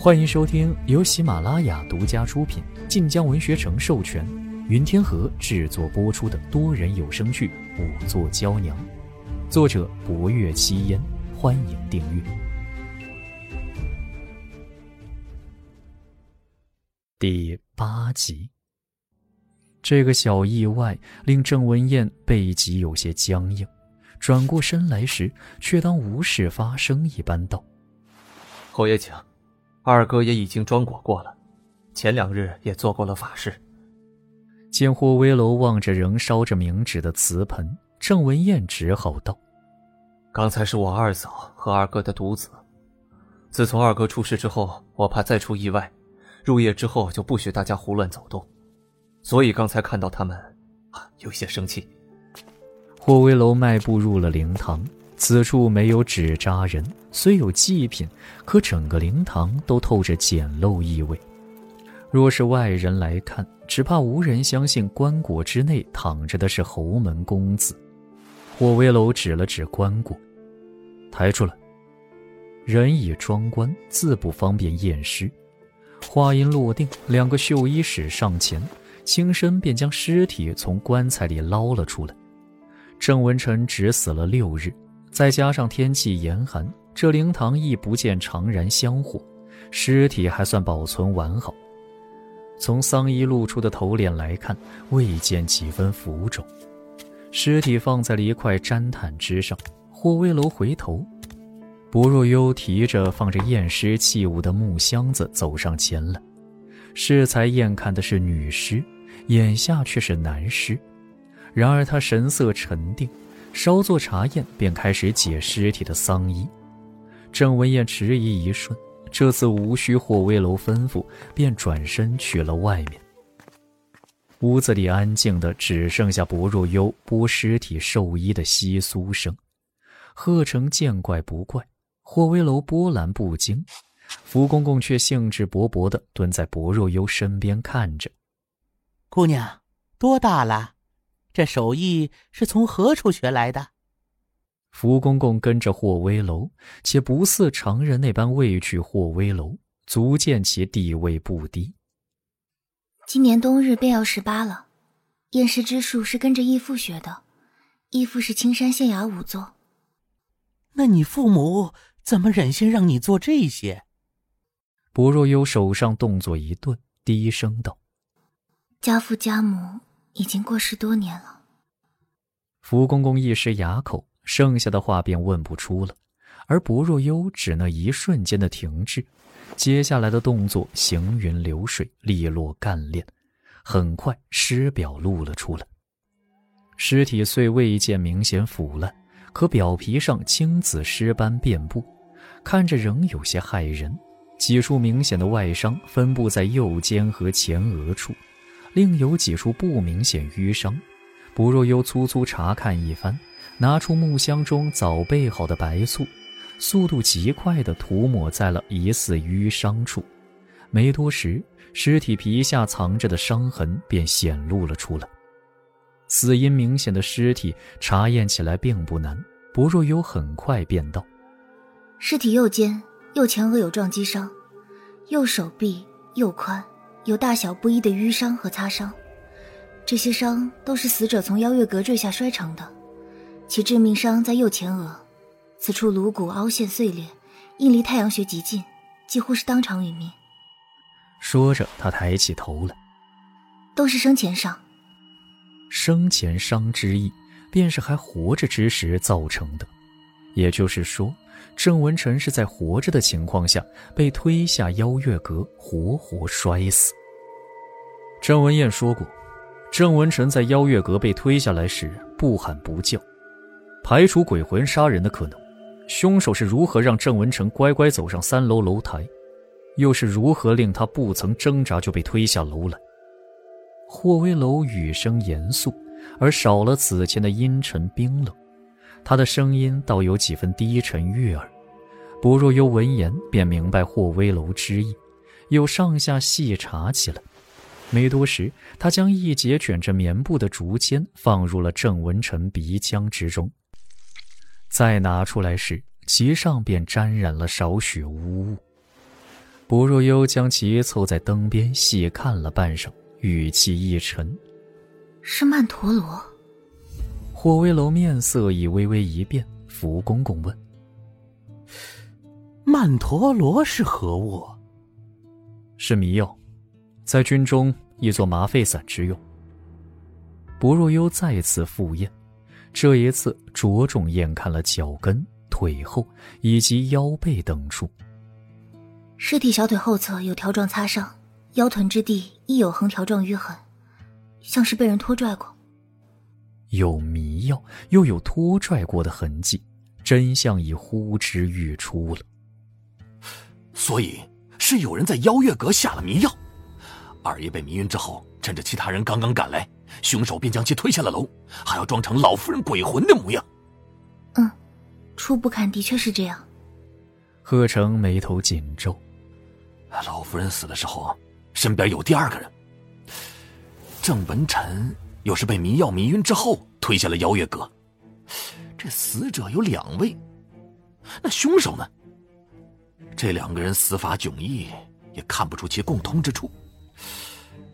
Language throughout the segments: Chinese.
欢迎收听由喜马拉雅独家出品、晋江文学城授权、云天河制作播出的多人有声剧《五座娇娘》，作者：博月七烟。欢迎订阅。第八集，这个小意外令郑文燕背脊有些僵硬，转过身来时，却当无事发生一般道：“侯爷请。”二哥也已经装果过了，前两日也做过了法事。见霍威楼望着仍烧着冥纸的瓷盆，郑文燕只好道：“刚才是我二嫂和二哥的独子。自从二哥出事之后，我怕再出意外，入夜之后就不许大家胡乱走动，所以刚才看到他们，啊，有些生气。”霍威楼迈步入了灵堂。此处没有纸扎人，虽有祭品，可整个灵堂都透着简陋意味。若是外人来看，只怕无人相信棺椁之内躺着的是侯门公子。霍威楼指了指棺椁，抬出来。人已装棺，自不方便验尸。话音落定，两个绣衣使上前，轻身便将尸体从棺材里捞了出来。郑文臣只死了六日。再加上天气严寒，这灵堂亦不见常燃香火，尸体还算保存完好。从丧衣露出的头脸来看，未见几分浮肿。尸体放在了一块毡毯之上。霍威楼回头，薄若幽提着放着验尸器物的木箱子走上前来。适才验看的是女尸，眼下却是男尸。然而他神色沉定。稍作查验，便开始解尸体的丧衣。郑文燕迟疑一瞬，这次无需霍威楼吩咐，便转身去了外面。屋子里安静的只剩下薄若幽剥尸体寿衣的窸窣声。贺成见怪不怪，霍威楼波澜不惊，福公公却兴致勃勃地蹲在薄若幽身边看着。姑娘多大了？这手艺是从何处学来的？福公公跟着霍威楼，且不似常人那般畏惧霍威楼，足见其地位不低。今年冬日便要十八了，验尸之术是跟着义父学的，义父是青山县衙仵作。那你父母怎么忍心让你做这些？薄若幽手上动作一顿，低声道：“家父家母。”已经过世多年了。福公公一时哑口，剩下的话便问不出了。而薄若幽只那一瞬间的停滞，接下来的动作行云流水，利落干练，很快尸表露了出来。尸体虽未见明显腐烂，可表皮上青紫尸斑遍布，看着仍有些骇人。几处明显的外伤分布在右肩和前额处。另有几处不明显淤伤，不若幽粗粗查看一番，拿出木箱中早备好的白醋，速度极快地涂抹在了疑似淤伤处。没多时，尸体皮下藏着的伤痕便显露了出来。死因明显的尸体查验起来并不难，不若幽很快便道：尸体右肩、右前额有撞击伤，右手臂、右髋。有大小不一的淤伤和擦伤，这些伤都是死者从邀月阁坠下摔成的，其致命伤在右前额，此处颅骨凹陷碎裂，应离太阳穴极近，几乎是当场殒命。说着，他抬起头来，都是生前伤。生前伤之意，便是还活着之时造成的，也就是说。郑文臣是在活着的情况下被推下邀月阁，活活摔死。郑文燕说过，郑文臣在邀月阁被推下来时不喊不叫，排除鬼魂杀人的可能。凶手是如何让郑文臣乖乖走上三楼楼台，又是如何令他不曾挣扎就被推下楼来？霍威楼语声严肃，而少了此前的阴沉冰冷。他的声音倒有几分低沉悦耳，薄若幽闻言便明白霍威楼之意，又上下细查起来。没多时，他将一截卷着棉布的竹签放入了郑文臣鼻腔之中，再拿出来时，其上便沾染了少许污物。薄若幽将其凑在灯边细看了半晌，语气一沉：“是曼陀罗。”霍威楼面色已微微一变，福公公问：“曼陀罗是何物？”“是迷药，在军中亦作麻沸散之用。”薄若幽再次赴宴，这一次着重验看了脚跟、腿后以及腰背等处。尸体小腿后侧有条状擦伤，腰臀之地亦有横条状淤痕，像是被人拖拽过。有迷药，又有拖拽过的痕迹，真相已呼之欲出了。所以是有人在邀月阁下了迷药，二爷被迷晕之后，趁着其他人刚刚赶来。凶手便将其推下了楼，还要装成老夫人鬼魂的模样。嗯，初步看的确是这样。贺成眉头紧皱。老夫人死的时候，身边有第二个人。郑文臣又是被迷药迷晕之后推下了邀月阁。这死者有两位，那凶手呢？这两个人死法迥异，也看不出其共通之处。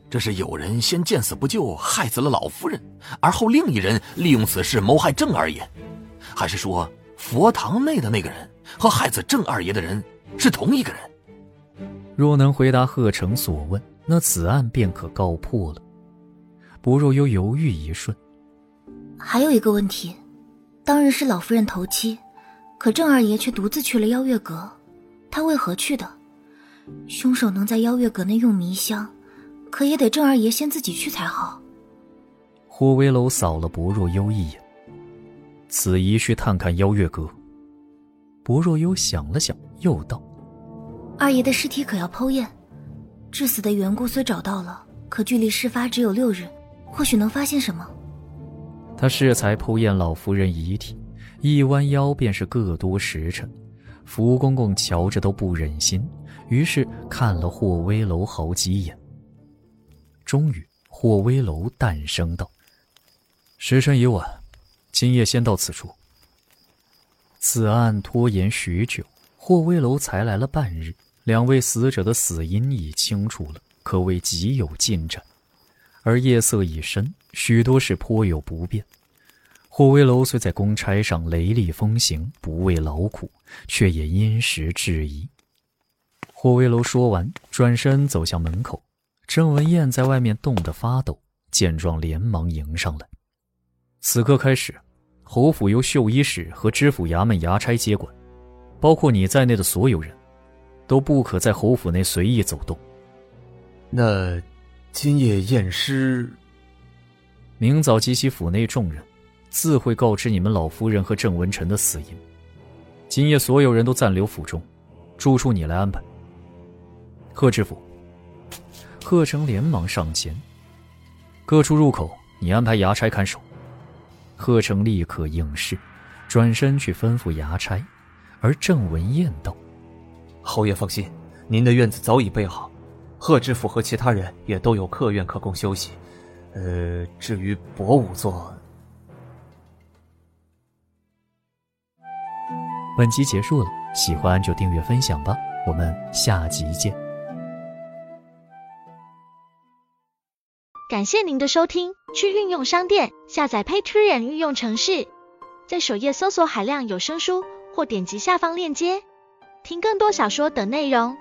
这是有人先见死不救，害死了老夫人，而后另一人利用此事谋害郑二爷，还是说佛堂内的那个人和害死郑二爷的人是同一个人？若能回答贺成所问，那此案便可告破了。不若又犹豫一瞬，还有一个问题：当日是老夫人头七，可郑二爷却独自去了邀月阁，他为何去的？凶手能在邀月阁内用迷香？可也得郑二爷先自己去才好。霍威楼扫了薄若幽一眼，此疑需探看邀月阁。薄若幽想了想，又道：“二爷的尸体可要剖验？致死的缘故虽找到了，可距离事发只有六日，或许能发现什么。”他适才剖验老夫人遗体，一弯腰便是个多时辰。福公公瞧着都不忍心，于是看了霍威楼好几眼。终于，霍威楼诞生道：“时辰已晚，今夜先到此处。”此案拖延许久，霍威楼才来了半日，两位死者的死因已清楚了，可谓极有进展。而夜色已深，许多事颇有不便。霍威楼虽在公差上雷厉风行，不畏劳苦，却也因时制宜。霍威楼说完，转身走向门口。郑文燕在外面冻得发抖，见状连忙迎上来。此刻开始，侯府由绣衣使和知府衙门衙差接管，包括你在内的所有人，都不可在侯府内随意走动。那今夜验尸，明早集齐府内众人，自会告知你们老夫人和郑文臣的死因。今夜所有人都暂留府中，住处你来安排。贺知府。贺成连忙上前，各处入口你安排衙差看守。贺成立刻应是，转身去吩咐衙差。而郑文彦道：“侯爷放心，您的院子早已备好，贺知府和其他人也都有客院可供休息。呃，至于博武座……”本集结束了，喜欢就订阅分享吧，我们下集见。感谢您的收听，去运用商店下载 Patreon 运用城市，在首页搜索海量有声书，或点击下方链接听更多小说等内容。